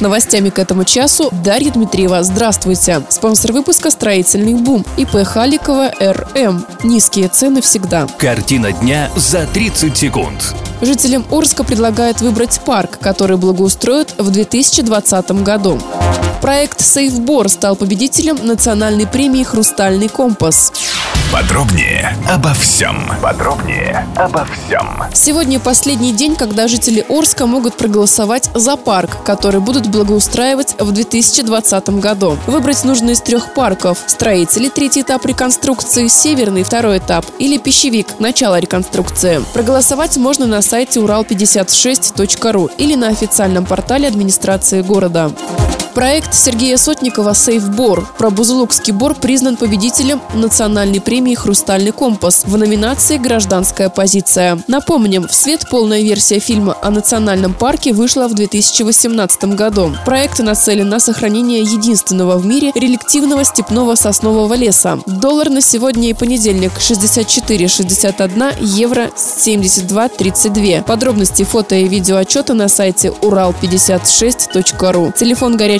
С новостями к этому часу Дарья Дмитриева. Здравствуйте. Спонсор выпуска «Строительный бум». ИП Халикова РМ. Низкие цены всегда. Картина дня за 30 секунд. Жителям Орска предлагают выбрать парк, который благоустроят в 2020 году. Проект «Сейфбор» стал победителем национальной премии «Хрустальный компас». Подробнее обо всем. Подробнее обо всем. Сегодня последний день, когда жители Орска могут проголосовать за парк, который будут благоустраивать в 2020 году. Выбрать нужно из трех парков. Строители – третий этап реконструкции, северный – второй этап, или пищевик – начало реконструкции. Проголосовать можно на сайте урал56.ру или на официальном портале администрации города. Проект Сергея Сотникова «Сейфбор» про Бузулукский бор признан победителем национальной премии «Хрустальный компас» в номинации «Гражданская позиция». Напомним, в свет полная версия фильма о национальном парке вышла в 2018 году. Проект нацелен на сохранение единственного в мире реликтивного степного соснового леса. Доллар на сегодня и понедельник 64,61, евро 72,32. Подробности фото и видео отчета на сайте урал56.ру. Телефон горячей